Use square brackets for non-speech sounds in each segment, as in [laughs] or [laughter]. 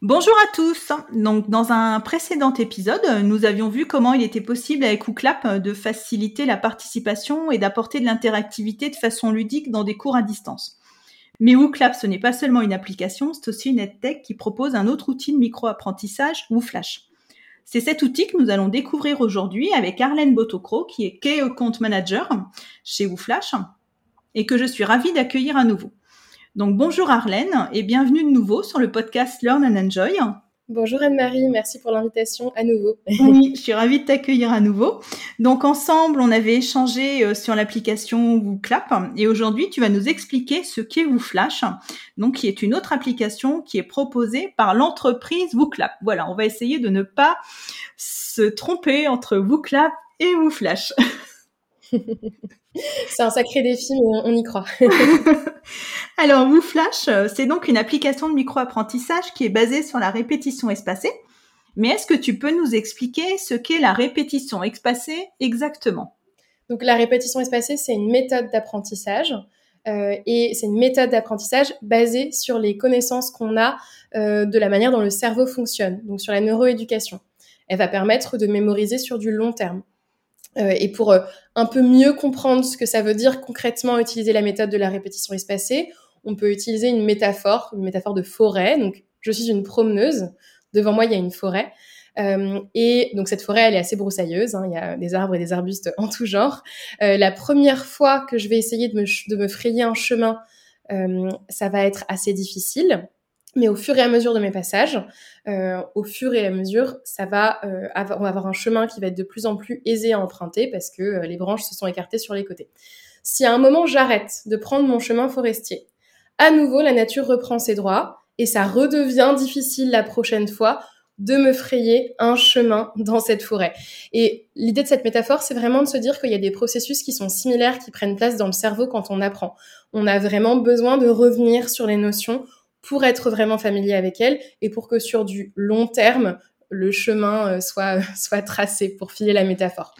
Bonjour à tous. Donc, dans un précédent épisode, nous avions vu comment il était possible avec Ouclap de faciliter la participation et d'apporter de l'interactivité de façon ludique dans des cours à distance. Mais Ouclap, ce n'est pas seulement une application, c'est aussi une EdTech qui propose un autre outil de micro-apprentissage, WooFlash. C'est cet outil que nous allons découvrir aujourd'hui avec Arlène Botocro, qui est Key Account Manager chez WooFlash, et que je suis ravie d'accueillir à nouveau. Donc bonjour Arlène et bienvenue de nouveau sur le podcast Learn and Enjoy. Bonjour Anne-Marie, merci pour l'invitation à nouveau. [laughs] oui, je suis ravie de t'accueillir à nouveau. Donc ensemble, on avait échangé euh, sur l'application WooClap et aujourd'hui, tu vas nous expliquer ce qu'est WooFlash, donc qui est une autre application qui est proposée par l'entreprise WooClap. Voilà, on va essayer de ne pas se tromper entre WooClap et WooFlash. [laughs] [laughs] c'est un sacré défi, mais on y croit. [laughs] Alors, WooFlash, euh, c'est donc une application de micro-apprentissage qui est basée sur la répétition espacée. Mais est-ce que tu peux nous expliquer ce qu'est la répétition espacée exactement? Donc, la répétition espacée, c'est une méthode d'apprentissage. Euh, et c'est une méthode d'apprentissage basée sur les connaissances qu'on a euh, de la manière dont le cerveau fonctionne, donc sur la neuroéducation. Elle va permettre de mémoriser sur du long terme. Euh, et pour euh, un peu mieux comprendre ce que ça veut dire concrètement utiliser la méthode de la répétition espacée, on peut utiliser une métaphore, une métaphore de forêt. Donc, je suis une promeneuse. Devant moi, il y a une forêt. Euh, et donc cette forêt, elle est assez broussailleuse. Hein. il y a des arbres et des arbustes en tout genre. la première fois que je vais essayer de me, de me frayer un chemin, ça va être assez difficile. Mais au fur et à mesure de mes passages, euh, au fur et à mesure, ça va, euh, on va avoir un chemin qui va être de plus en plus aisé à emprunter parce que euh, les branches se sont écartées sur les côtés. Si à un moment j'arrête de prendre mon chemin forestier, à nouveau la nature reprend ses droits et ça redevient difficile la prochaine fois de me frayer un chemin dans cette forêt. Et l'idée de cette métaphore, c'est vraiment de se dire qu'il y a des processus qui sont similaires, qui prennent place dans le cerveau quand on apprend. On a vraiment besoin de revenir sur les notions pour être vraiment familier avec elle et pour que sur du long terme, le chemin euh, soit [laughs] soit tracé pour filer la métaphore.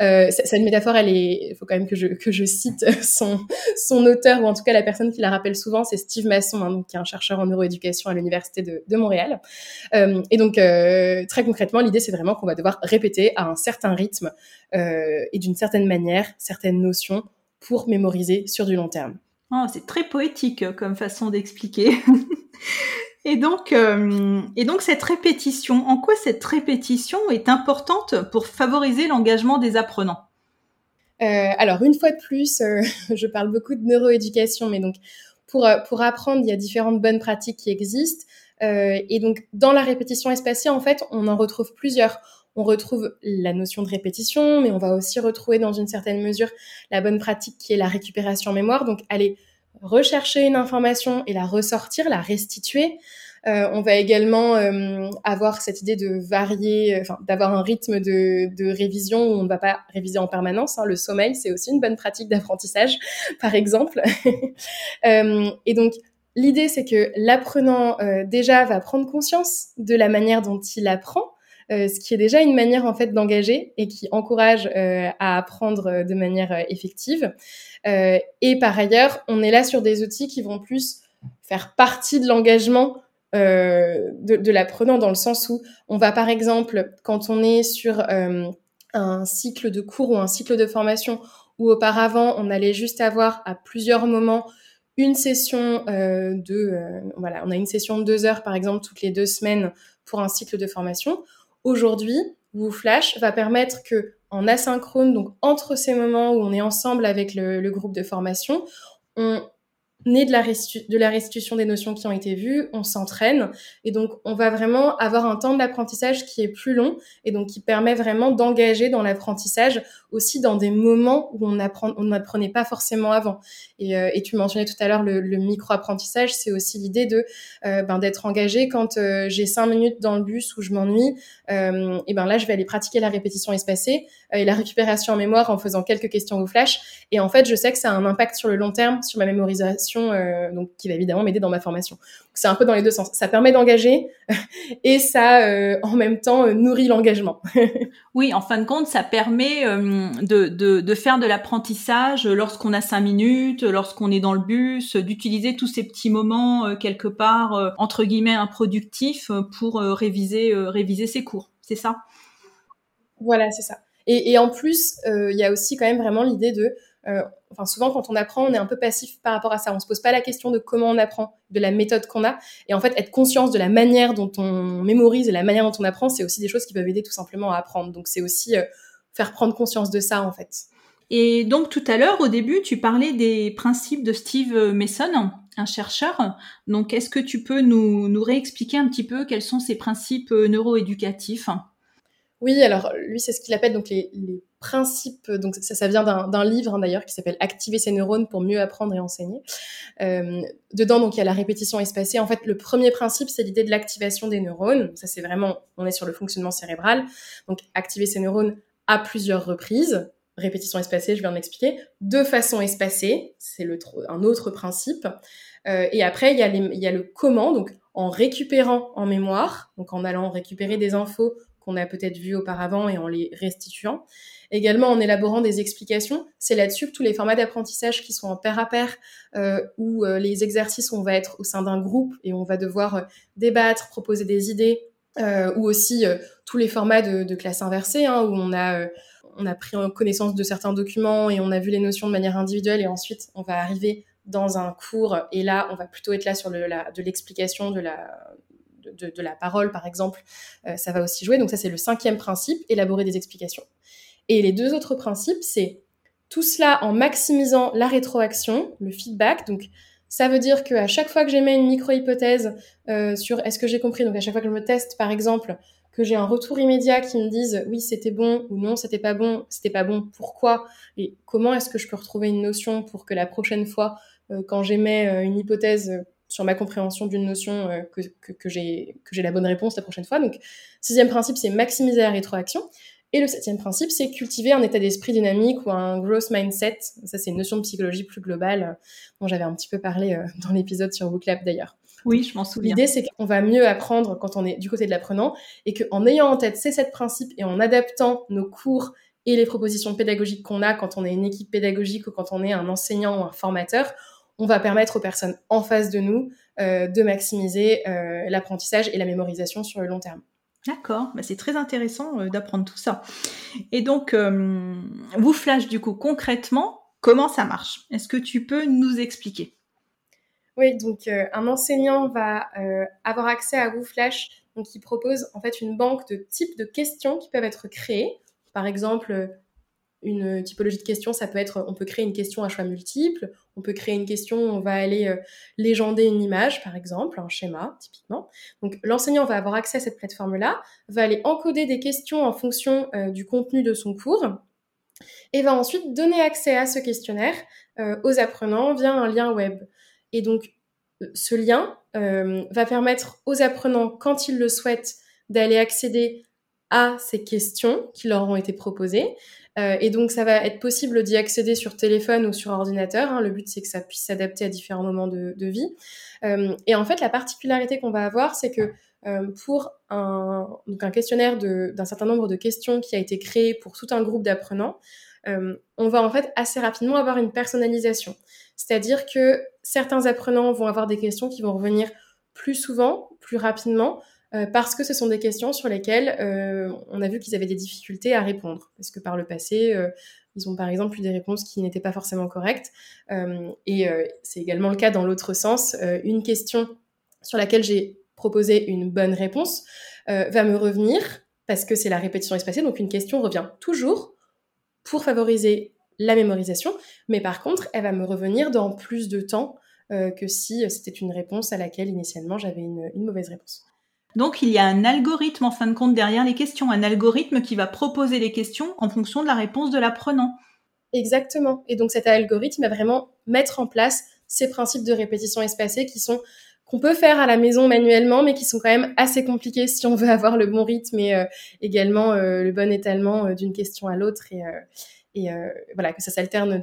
Euh, cette métaphore, elle est, il faut quand même que je que je cite [laughs] son son auteur ou en tout cas la personne qui la rappelle souvent, c'est Steve Masson, hein, qui est un chercheur en neuroéducation à l'université de, de Montréal. Euh, et donc euh, très concrètement, l'idée c'est vraiment qu'on va devoir répéter à un certain rythme euh, et d'une certaine manière certaines notions pour mémoriser sur du long terme. Oh, c'est très poétique euh, comme façon d'expliquer. [laughs] et donc, euh, et donc cette répétition, en quoi cette répétition est importante pour favoriser l'engagement des apprenants? Euh, Alors une fois de plus, [laughs] je parle beaucoup de neuroéducation, mais donc pour apprendre, il y a différentes bonnes pratiques qui existent. et donc dans la répétition espacée, en fait, on en retrouve plusieurs on retrouve la notion de répétition, mais on va aussi retrouver dans une certaine mesure la bonne pratique qui est la récupération mémoire. Donc aller rechercher une information et la ressortir, la restituer. Euh, on va également euh, avoir cette idée de varier, enfin d'avoir un rythme de, révision où on ne va pas réviser en permanence. Hein. Le sommeil, c'est aussi une bonne pratique d'apprentissage, [laughs] par exemple. [laughs] Euh, et donc l'idée, c'est que l'apprenant déjà va prendre conscience de la manière dont il apprend euh, ce qui est déjà une manière en fait d'engager et qui encourage euh, à apprendre euh, de manière effective. et par ailleurs, on est là sur des outils qui vont plus faire partie de l'engagement de, l'apprenant dans le sens où on va par exemple, quand on est sur un cycle de cours ou un cycle de formation où auparavant on allait juste avoir à plusieurs moments une session euh, de voilà on a une session de deux heures par exemple toutes les deux semaines pour un cycle de formation Aujourd'hui, WooFlash va permettre que en asynchrone, donc entre ces moments où on est ensemble avec le, groupe de formation, on né de la, de la restitution des notions qui ont été vues, on s'entraîne et donc on va vraiment avoir un temps d'apprentissage qui est plus long et donc qui permet vraiment d'engager dans l'apprentissage aussi dans des moments où on apprend, on n'apprenait pas forcément avant. Et, euh, et tu mentionnais tout à l'heure le, le micro-apprentissage, c'est aussi l'idée de euh, ben, d'être engagé quand euh, j'ai cinq minutes dans le bus où je m'ennuie, et ben là je vais aller pratiquer la répétition espacée et la récupération en mémoire en faisant quelques questions au flash. Et en fait, je sais que ça a un impact sur le long terme, sur ma mémorisation, donc qui va évidemment m'aider dans ma formation. C'est un peu dans les deux sens. Ça permet d'engager [laughs] et ça, en même temps, nourrit l'engagement. [laughs] oui, en fin de compte, ça permet de, de, de faire de l'apprentissage lorsqu'on a cinq minutes, lorsqu'on est dans le bus, d'utiliser tous ces petits moments euh, quelque part euh, entre guillemets improductifs pour euh, réviser réviser ses cours. C'est ça? Voilà, c'est ça. Et, et, en plus, il y a aussi quand même vraiment l'idée de enfin souvent quand on apprend, on est un peu passif par rapport à ça. On se pose pas la question de comment on apprend, de la méthode qu'on a, et en fait être conscience de la manière dont on mémorise et la manière dont on apprend, c'est aussi des choses qui peuvent aider tout simplement à apprendre. Donc c'est aussi faire prendre conscience de ça en fait. Et donc tout à l'heure, au début, tu parlais des principes de Steve Mason, un chercheur. Donc est-ce que tu peux nous, nous réexpliquer un petit peu quels sont ces principes neuroéducatifs? Oui, alors lui, c'est ce qu'il appelle donc les, les, principes. Donc ça, vient d'un livre hein, d'ailleurs qui s'appelle Activer ses neurones pour mieux apprendre et enseigner. Euh, dedans, donc il y a la répétition espacée. En fait, le premier principe, c'est l'idée de l'activation des neurones. Ça, c'est vraiment, on est sur le fonctionnement cérébral. Donc activer ses neurones à plusieurs reprises, répétition espacée, je viens de m'expliquer, de façon espacée, c'est un autre principe. Euh, et après, il y, il y a le comment, donc en récupérant en mémoire, donc en allant récupérer des infos qu'on a peut-être vues auparavant et en les restituant. Également en élaborant des explications. C'est là-dessus que tous les formats d'apprentissage qui sont en pair à pair, euh, où euh, les exercices, on va être au sein d'un groupe et on va devoir euh, débattre, proposer des idées, ou aussi tous les formats de, classe inversée, hein, où on a, on a pris connaissance de certains documents et on a vu les notions de manière individuelle, et ensuite on va arriver dans un cours, et là on va plutôt être là sur le, la, de l'explication, de la, de, la parole par exemple, ça va aussi jouer. Donc ça c'est le cinquième principe, élaborer des explications. Et les deux autres principes, c'est tout cela en maximisant la rétroaction, le feedback, donc ça veut dire qu'à chaque fois que j'émets une micro-hypothèse euh, sur est-ce que j'ai compris, donc à chaque fois que je me teste, par exemple, que j'ai un retour immédiat qui me dise oui, c'était bon ou non, c'était pas bon, c'était pas bon, pourquoi et comment est-ce que je peux retrouver une notion pour que la prochaine fois, euh, quand j'émets euh, une hypothèse euh, sur ma compréhension d'une notion, euh, que, que, que j'ai la bonne réponse la prochaine fois. Donc, sixième principe, c'est maximiser la rétroaction. Et le septième principe, c'est cultiver un état d'esprit dynamique ou un growth mindset. Ça, c'est une notion de psychologie plus globale euh, dont j'avais un petit peu parlé euh, dans l'épisode sur Booklab d'ailleurs. Oui, je m'en souviens. L'idée, c'est qu'on va mieux apprendre quand on est du côté de l'apprenant et qu'en ayant en tête ces sept principes et en adaptant nos cours et les propositions pédagogiques qu'on a quand on est une équipe pédagogique ou quand on est un enseignant ou un formateur, on va permettre aux personnes en face de nous euh, de maximiser euh, l'apprentissage et la mémorisation sur le long terme. D'accord, bah c'est très intéressant euh, d'apprendre tout ça. Et donc, vous flash du coup concrètement, comment ça marche? Est-ce que tu peux nous expliquer? Oui, donc un enseignant va avoir accès à WooFlash, donc il propose en fait une banque de types de questions qui peuvent être créées. Par exemple, une typologie de questions, ça peut être, on peut créer une question à choix multiples, on peut créer une question, on va aller euh, légender une image, par exemple, un schéma, typiquement. Donc, l'enseignant va avoir accès à cette plateforme-là, va aller encoder des questions en fonction euh, du contenu de son cours, et va ensuite donner accès à ce questionnaire euh, aux apprenants via un lien web. Et donc, ce lien va permettre aux apprenants, quand ils le souhaitent, d'aller accéder à ces questions qui leur ont été proposées, euh, et donc, ça va être possible d'y accéder sur téléphone ou sur ordinateur. Hein. Le but, c'est que ça puisse s'adapter à différents moments de, vie. Euh, et en fait, la particularité qu'on va avoir, c'est que euh, pour un, donc un questionnaire d'un certain nombre de questions qui a été créé pour tout un groupe d'apprenants, on va en fait assez rapidement avoir une personnalisation. C'est-à-dire que certains apprenants vont avoir des questions qui vont revenir plus souvent, plus rapidement, euh, parce que ce sont des questions sur lesquelles euh, on a vu qu'ils avaient des difficultés à répondre. Parce que par le passé, euh, ils ont par exemple eu des réponses qui n'étaient pas forcément correctes. Et c'est également le cas dans l'autre sens. une question sur laquelle j'ai proposé une bonne réponse va me revenir parce que c'est la répétition espacée. Donc une question revient toujours pour favoriser la mémorisation, mais par contre, elle va me revenir dans plus de temps que si c'était une réponse à laquelle initialement j'avais une mauvaise réponse. Donc il y a un algorithme en fin de compte derrière les questions, un algorithme qui va proposer les questions en fonction de la réponse de l'apprenant. Exactement. Et donc cet algorithme va vraiment mettre en place ces principes de répétition espacée qui sont qu'on peut faire à la maison manuellement, mais qui sont quand même assez compliqués si on veut avoir le bon rythme et euh, également euh, le bon étalement euh, d'une question à l'autre et, et voilà que ça s'alterne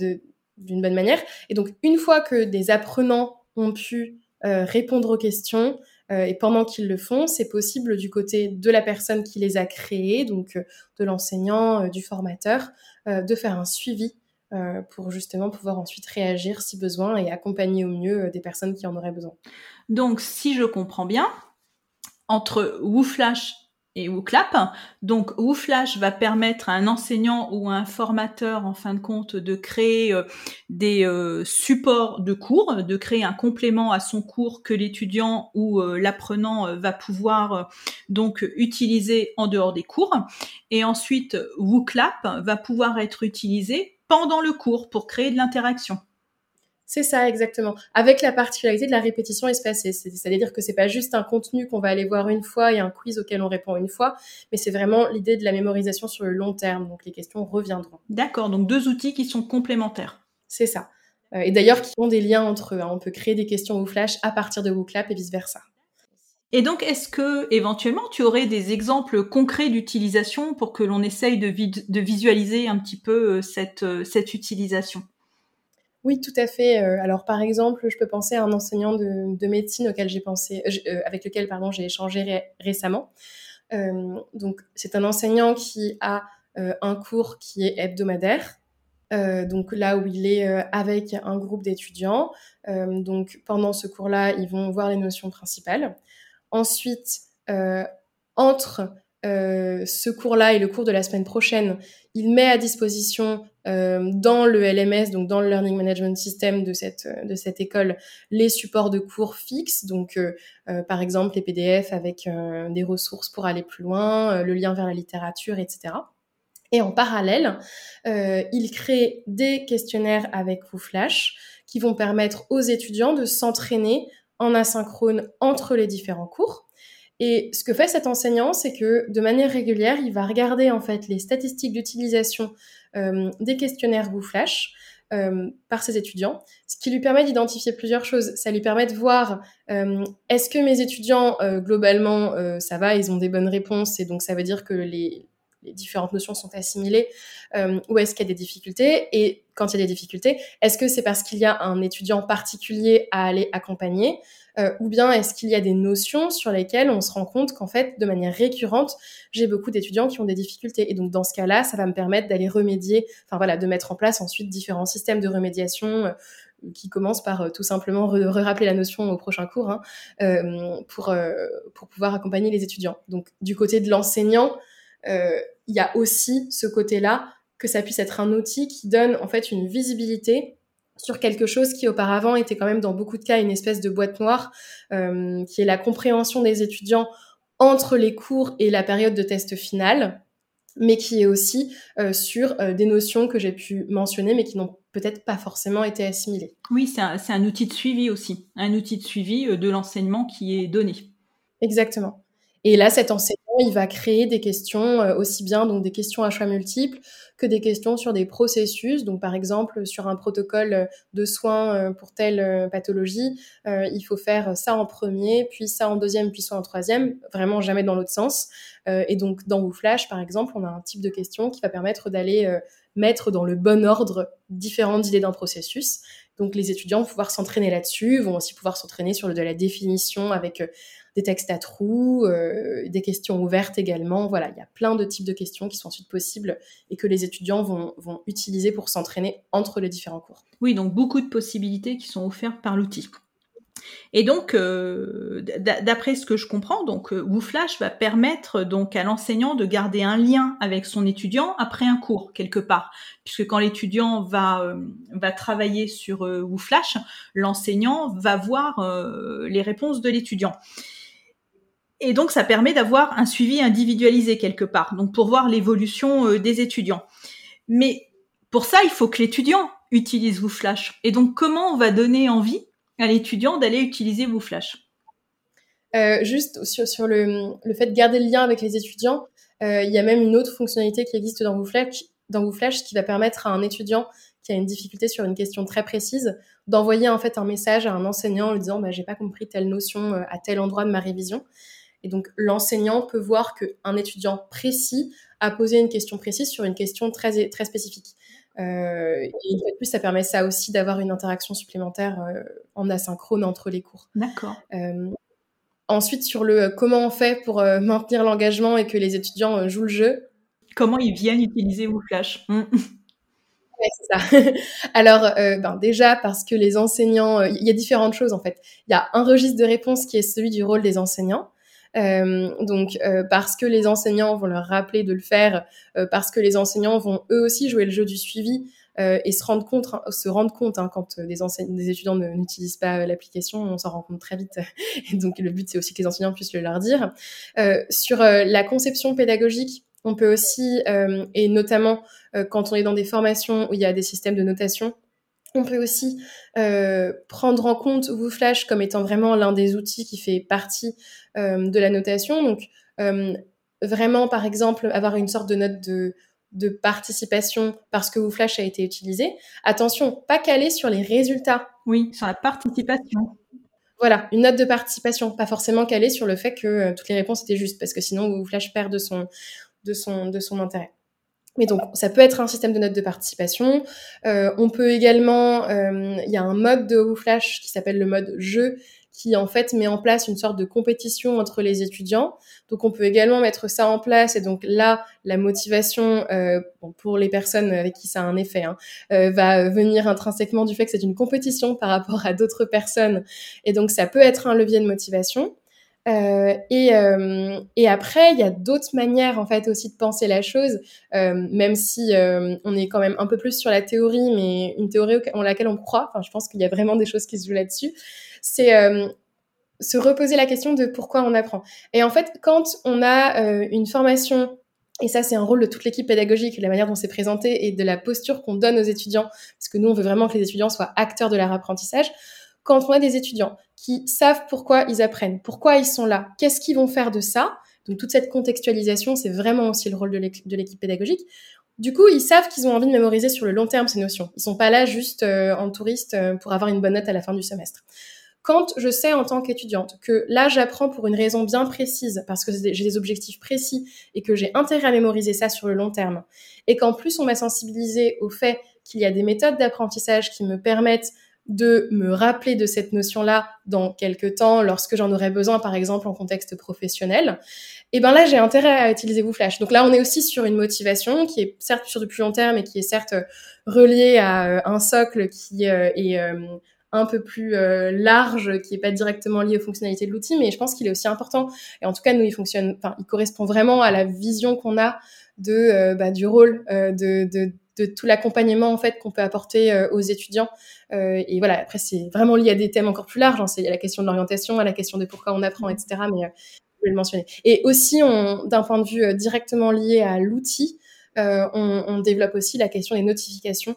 d'une bonne manière. Et donc une fois que des apprenants ont pu répondre aux questions, et pendant qu'ils le font, c'est possible du côté de la personne qui les a créés, donc de l'enseignant, du formateur, de faire un suivi euh, pour justement pouvoir ensuite réagir si besoin et accompagner au mieux euh, des personnes qui en auraient besoin. Donc, si je comprends bien, entre WooFlash et WooClap, donc WooFlash va permettre à un enseignant ou à un formateur, en fin de compte, de créer euh, des supports de cours, de créer un complément à son cours que l'étudiant ou l'apprenant va pouvoir donc utiliser en dehors des cours. Et ensuite, WooClap va pouvoir être utilisé pendant le cours pour créer de l'interaction. C'est ça, exactement. Avec la particularité de la répétition espacée. C'est-à-dire que c'est pas juste un contenu qu'on va aller voir une fois et un quiz auquel on répond une fois, mais c'est vraiment l'idée de la mémorisation sur le long terme. Donc les questions reviendront. D'accord. Donc deux outils qui sont complémentaires. C'est ça. Euh, et d'ailleurs qui ont des liens entre eux. Hein. On peut créer des questions au flash à partir de WooClap et vice versa. Et donc, est-ce que éventuellement tu aurais des exemples concrets d'utilisation pour que l'on essaye de, de, visualiser un petit peu euh, cette, euh, cette utilisation? Oui, tout à fait. Euh, alors, par exemple, je peux penser à un enseignant de, de médecine auquel j'ai pensé, avec lequel pardon j'ai échangé récemment. donc, c'est un enseignant qui a un cours qui est hebdomadaire. donc là où il est avec un groupe d'étudiants. donc pendant ce cours-là, ils vont voir les notions principales. Ensuite, euh, entre euh, ce cours-là et le cours de la semaine prochaine, il met à disposition euh, dans le LMS, donc dans le Learning Management System de cette, de cette école, les supports de cours fixes, donc par exemple les PDF avec des ressources pour aller plus loin, le lien vers la littérature, etc. Et en parallèle, il crée des questionnaires avec WooFlash qui vont permettre aux étudiants de s'entraîner en asynchrone entre les différents cours. Et ce que fait cet enseignant, c'est que de manière régulière, il va regarder en fait les statistiques d'utilisation euh, des questionnaires GooFlash euh, par ses étudiants, ce qui lui permet d'identifier plusieurs choses. Ça lui permet de voir euh, est-ce que mes étudiants globalement ça va, ils ont des bonnes réponses et donc ça veut dire que les, les différentes notions sont assimilées euh, ou est-ce qu'il y a des difficultés Et quand il y a des difficultés, est-ce que c'est parce qu'il y a un étudiant particulier à aller accompagner euh, ou bien est-ce qu'il y a des notions sur lesquelles on se rend compte qu'en fait, de manière récurrente, j'ai beaucoup d'étudiants qui ont des difficultés. Et donc, dans ce cas-là, ça va me permettre d'aller remédier, enfin voilà, de mettre en place ensuite différents systèmes de remédiation euh, qui commencent par euh, tout simplement re-rappeler la notion au prochain cours hein, pour, pour pouvoir accompagner les étudiants. Donc, du côté de l'enseignant, il y a aussi ce côté-là que ça puisse être un outil qui donne en fait une visibilité sur quelque chose qui auparavant était quand même dans beaucoup de cas une espèce de boîte noire, euh, qui est la compréhension des étudiants entre les cours et la période de test final, mais qui est aussi euh, sur des notions que j'ai pu mentionner, mais qui n'ont peut-être pas forcément été assimilées. Oui, c'est un, un, outil de suivi aussi, un outil de suivi de l'enseignement qui est donné. Exactement. Et là, cet enseignant, il va créer des questions euh, aussi bien donc des questions à choix multiples que des questions sur des processus. Donc, par exemple, sur un protocole de soins euh, pour telle euh, pathologie, il faut faire ça en premier, puis ça en deuxième, puis ça en troisième, vraiment jamais dans l'autre sens. et donc, dans WooFlash, par exemple, on a un type de question qui va permettre d'aller mettre dans le bon ordre différentes idées d'un processus. Donc les étudiants vont pouvoir s'entraîner là-dessus, vont aussi pouvoir s'entraîner sur de la définition avec des textes à trous, euh, des questions ouvertes également. Voilà, il y a plein de types de questions qui sont ensuite possibles et que les étudiants vont, utiliser pour s'entraîner entre les différents cours. Oui, donc beaucoup de possibilités qui sont offertes par l'outil. Et donc, euh, d'après ce que je comprends, donc euh, WooFlash va permettre donc à l'enseignant de garder un lien avec son étudiant après un cours quelque part, puisque quand l'étudiant va euh, va travailler sur WooFlash, l'enseignant va voir les réponses de l'étudiant. Et donc, ça permet d'avoir un suivi individualisé quelque part, donc pour voir l'évolution des étudiants. Mais pour ça, il faut que l'étudiant utilise WooFlash. Et donc, comment on va donner envie à l'étudiant d'aller utiliser WooFlash? Euh, Juste sur, sur le, fait de garder le lien avec les étudiants, euh, il y a même une autre fonctionnalité qui existe dans WooFlash, dans qui va permettre à un étudiant qui a une difficulté sur une question très précise d'envoyer en fait un message à un enseignant en lui disant bah, j'ai pas compris telle notion à tel endroit de ma révision. Et donc l'enseignant peut voir qu'un étudiant précis a posé une question précise sur une question très, très spécifique. Euh, et de plus, ça permet ça aussi d'avoir une interaction supplémentaire euh, en asynchrone entre les cours. D'accord. Euh, ensuite, sur le comment on fait pour maintenir l'engagement et que les étudiants jouent le jeu. Comment ils viennent utiliser WooFlash mmh. Ouais, c'est ça. [laughs] Alors, ben déjà parce que les enseignants, il y a différentes choses en fait. Il y a un registre de réponse qui est celui du rôle des enseignants. Euh, donc euh, parce que les enseignants vont leur rappeler de le faire, euh, parce que les enseignants vont eux aussi jouer le jeu du suivi et se rendre compte, hein, se rendre compte hein, quand des, des étudiants n'utilisent pas l'application, on s'en rend compte très vite. [laughs] et donc le but c'est aussi que les enseignants puissent le leur dire. sur la conception pédagogique, on peut aussi, et notamment quand on est dans des formations où il y a des systèmes de notation, on peut aussi euh, prendre en compte WooFlash comme étant vraiment l'un des outils qui fait partie euh, de la notation. Donc, euh, vraiment, par exemple, avoir une sorte de note de, de participation parce que WooFlash a été utilisé. Attention, pas calé sur les résultats. Oui, sur la participation. Voilà, une note de participation, pas forcément calée sur le fait que toutes les réponses étaient justes, parce que sinon WooFlash perd de son, de son, de son intérêt. Mais donc, ça peut être un système de notes de participation. Euh, on peut également, euh, il y a un mode de WooFlash qui s'appelle le mode jeu, qui en fait met en place une sorte de compétition entre les étudiants. Donc, on peut également mettre ça en place. Et donc là, la motivation euh, pour les personnes avec qui ça a un effet hein, euh, va venir intrinsèquement du fait que c'est une compétition par rapport à d'autres personnes. Et donc, ça peut être un levier de motivation. Euh, et, euh, et, après, il y a d'autres manières en fait aussi de penser la chose, euh, même si on est quand même un peu plus sur la théorie, mais une théorie en laquelle on croit. Enfin, je pense qu'il y a vraiment des choses qui se jouent là-dessus. C'est se reposer la question de pourquoi on apprend. Et en fait, quand on a une formation et ça, c'est un rôle de toute l'équipe pédagogique, la manière dont c'est présenté et de la posture qu'on donne aux étudiants, parce que nous, on veut vraiment que les étudiants soient acteurs de leur apprentissage quand on a des étudiants qui savent pourquoi ils apprennent, pourquoi ils sont là, qu'est-ce qu'ils vont faire de ça. Donc toute cette contextualisation, c'est vraiment aussi le rôle de l'équipe pédagogique. Du coup, ils savent qu'ils ont envie de mémoriser sur le long terme ces notions. Ils sont pas là juste euh, en touriste euh, pour avoir une bonne note à la fin du semestre. Quand je sais en tant qu'étudiante que là j'apprends pour une raison bien précise, parce que j'ai des objectifs précis et que j'ai intérêt à mémoriser ça sur le long terme, et qu'en plus on m'a sensibilisé au fait qu'il y a des méthodes d'apprentissage qui me permettent de me rappeler de cette notion-là dans quelques temps, lorsque j'en aurais besoin, par exemple, en contexte professionnel, et eh ben là, j'ai intérêt à utiliser WooFlash. Donc là, on est aussi sur une motivation qui est certes sur du plus long terme et qui est certes reliée à euh, un socle qui euh, est euh, un peu plus large, qui est pas directement lié aux fonctionnalités de l'outil, mais je pense qu'il est aussi important. Et en tout cas, nous, il fonctionne, enfin, il correspond vraiment à la vision qu'on a de bah, du rôle de, de, de tout l'accompagnement en fait qu'on peut apporter euh, aux étudiants. Euh, et voilà, après c'est vraiment lié à des thèmes encore plus larges. Hein. C'est la question de l'orientation, à la question de pourquoi on apprend, etc. Mais euh, je vais le mentionner. Et aussi, d'un point de vue directement lié à l'outil, on, on, développe aussi la question des notifications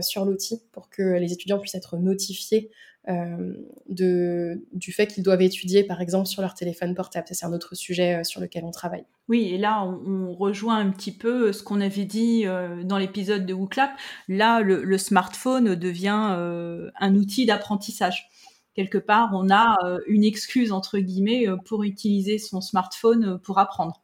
sur l'outil pour que les étudiants puissent être notifiés de, du fait qu'ils doivent étudier, par exemple, sur leur téléphone portable. Ça, c'est un autre sujet euh, sur lequel on travaille. Oui, et là, on, rejoint un petit peu ce qu'on avait dit euh, dans l'épisode de WooClap. Là, le, smartphone devient un outil d'apprentissage. Quelque part, on a une excuse, entre guillemets, pour utiliser son smartphone pour apprendre.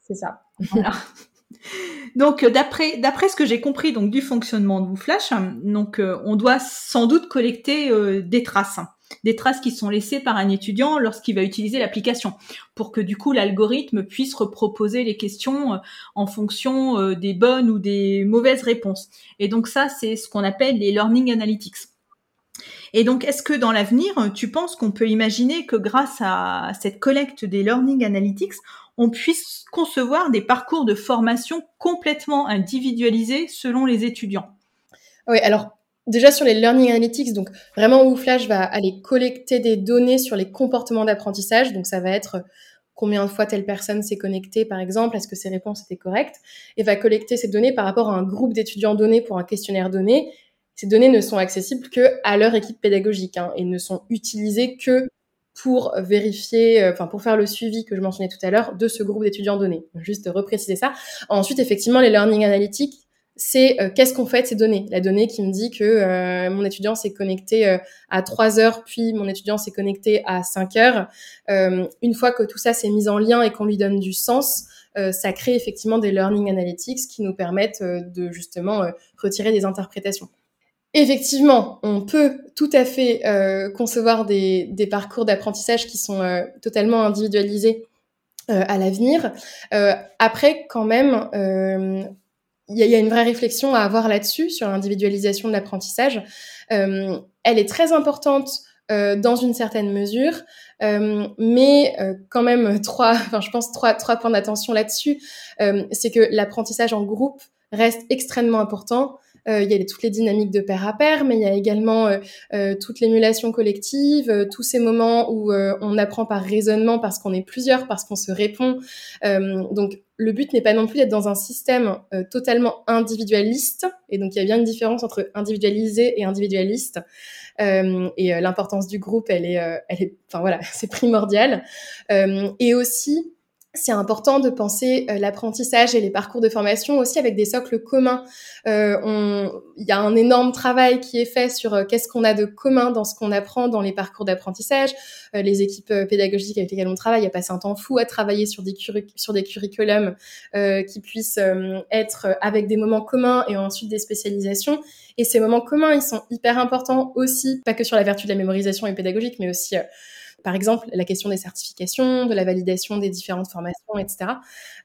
C'est ça. Voilà. [laughs] Donc d'après d'après ce que j'ai compris donc du fonctionnement de WooFlash, donc euh, on doit sans doute collecter euh, des traces, des traces qui sont laissées par un étudiant lorsqu'il va utiliser l'application, pour que du coup l'algorithme puisse reproposer les questions euh, en fonction des bonnes ou des mauvaises réponses. Et donc ça c'est ce qu'on appelle les learning analytics. Et donc, est-ce que dans l'avenir, tu penses qu'on peut imaginer que grâce à cette collecte des learning analytics, on puisse concevoir des parcours de formation complètement individualisés selon les étudiants? Oui, alors déjà sur les learning analytics, donc vraiment où Flash va aller collecter des données sur les comportements d'apprentissage, donc ça va être combien de fois telle personne s'est connectée, par exemple, est-ce que ses réponses étaient correctes, et va collecter ces données par rapport à un groupe d'étudiants donnés pour un questionnaire donné, ces données ne sont accessibles que à leur équipe pédagogique hein, et ne sont utilisées que pour vérifier, euh, enfin pour faire le suivi que je mentionnais tout à l'heure de ce groupe d'étudiants donnés. Juste repréciser ça. Ensuite, effectivement, les learning analytics, c'est euh, qu'est-ce qu'on fait de ces données? La donnée qui me dit que euh, mon étudiant s'est connecté à 3 heures, puis mon étudiant s'est connecté à 5 heures. une fois que tout ça s'est mis en lien et qu'on lui donne du sens, ça crée effectivement des learning analytics qui nous permettent de justement retirer des interprétations. Effectivement, on peut tout à fait euh, concevoir des, parcours d'apprentissage qui sont euh, totalement individualisés euh, à l'avenir. après, quand même, il y, y, a une vraie réflexion à avoir là-dessus, sur l'individualisation de l'apprentissage. elle est très importante dans une certaine mesure, mais quand même [laughs] trois, enfin je pense trois trois points d'attention là-dessus, c'est que l'apprentissage en groupe reste extrêmement important. Euh, il y a toutes les dynamiques de pair à pair, mais il y a également euh, euh, toute l'émulation collective, tous ces moments où on apprend par raisonnement parce qu'on est plusieurs, parce qu'on se répond. donc le but n'est pas non plus d'être dans un système totalement individualiste, et donc il y a bien une différence entre individualisé et individualiste. et l'importance du groupe, elle est, elle est, enfin voilà, [laughs] c'est primordial. et aussi, c'est important de penser euh, l'apprentissage et les parcours de formation aussi avec des socles communs. Euh, il y a un énorme travail qui est fait sur euh, qu'est-ce qu'on a de commun dans ce qu'on apprend dans les parcours d'apprentissage. les équipes pédagogiques avec lesquelles on travaille a passé un temps fou à travailler sur des, sur des curriculums qui puissent être avec des moments communs et ensuite des spécialisations. Et ces moments communs, ils sont hyper importants aussi, pas que sur la vertu de la mémorisation et pédagogique, mais aussi par exemple, la question des certifications, de la validation des différentes formations, etc.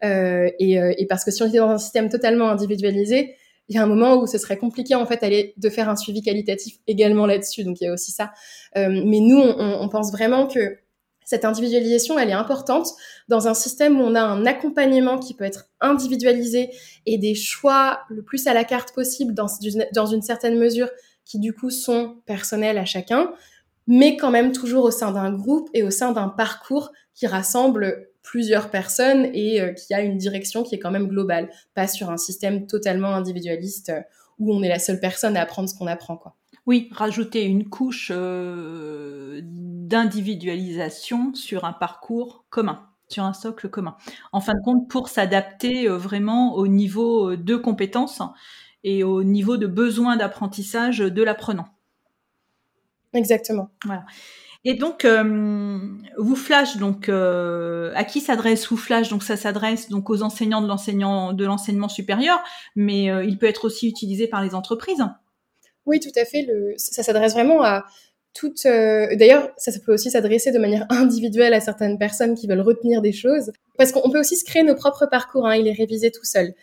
Euh, et, euh, et, parce que si on était dans un système totalement individualisé, il y a un moment où ce serait compliqué en fait aller de faire un suivi qualitatif également là-dessus. Donc il y a aussi ça. Euh, mais nous, on, on, pense vraiment que cette individualisation, elle est importante dans un système où on a un accompagnement qui peut être individualisé et des choix le plus à la carte possible dans, dans une certaine mesure qui du coup sont personnels à chacun mais quand même toujours au sein d'un groupe et au sein d'un parcours qui rassemble plusieurs personnes et euh, qui a une direction qui est quand même globale, pas sur un système totalement individualiste euh, où on est la seule personne à apprendre ce qu'on apprend, quoi. Oui, rajouter une couche euh, d'individualisation sur un parcours commun, sur un socle commun. En fin de compte, pour s'adapter vraiment au niveau de compétences et au niveau de besoin d'apprentissage de l'apprenant. Exactement. Voilà. Et donc, euh, WooFlash, donc euh, à qui s'adresse WooFlash Donc, ça s'adresse donc aux enseignants de l'enseignant de l'enseignement supérieur, mais euh, il peut être aussi utilisé par les entreprises. Oui, tout à fait. Le, ça s'adresse vraiment à toutes. Euh, d'ailleurs, ça, ça, peut aussi s'adresser de manière [laughs] individuelle à certaines personnes qui veulent retenir des choses, parce qu'on peut aussi se créer nos propres parcours. Hein, il est révisé tout seul.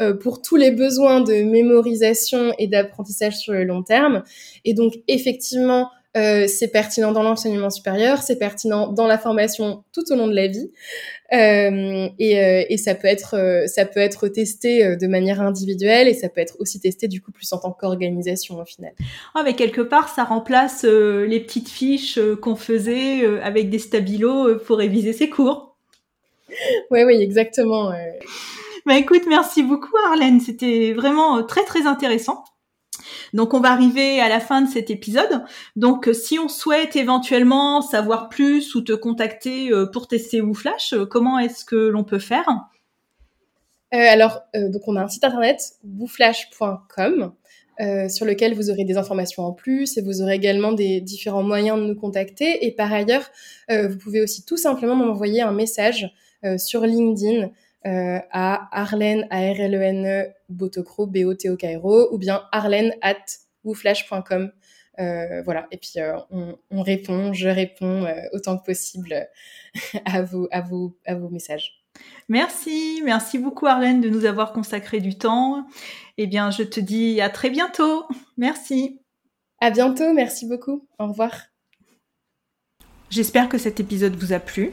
Euh, pour tous les besoins de mémorisation et d'apprentissage sur le long terme. Et donc, effectivement, euh, c'est pertinent dans l'enseignement supérieur, c'est pertinent dans la formation tout au long de la vie, euh, et, euh, et, ça peut être euh, ça peut être testé de manière individuelle et ça peut être aussi testé du coup plus en tant qu'organisation au final. Ah mais quelque part ça remplace les petites fiches qu'on faisait avec des stabilos pour réviser ses cours. Oui oui exactement. Bah écoute, merci beaucoup Arlène, c'était vraiment euh, très très intéressant. Donc on va arriver à la fin de cet épisode. Donc euh, si on souhaite éventuellement savoir plus ou te contacter euh, pour tester WooFlash, comment est-ce que l'on peut faire? Alors donc on a un site internet wooflash.com sur lequel vous aurez des informations en plus et vous aurez également des différents moyens de nous contacter. Et par ailleurs, vous pouvez aussi tout simplement m'envoyer un message sur LinkedIn euh, à Arlène, a r l e n e Botocro, b o t o k r o ou bien arlène at wooflash.com. Euh, voilà, et puis euh, on, on, répond, je réponds autant que possible [laughs] à, vos, à, vos, à vos messages. Merci, merci beaucoup Arlène de nous avoir consacré du temps. Eh bien, je te dis à très bientôt. Merci. À bientôt, merci beaucoup. Au revoir. J'espère que cet épisode vous a plu.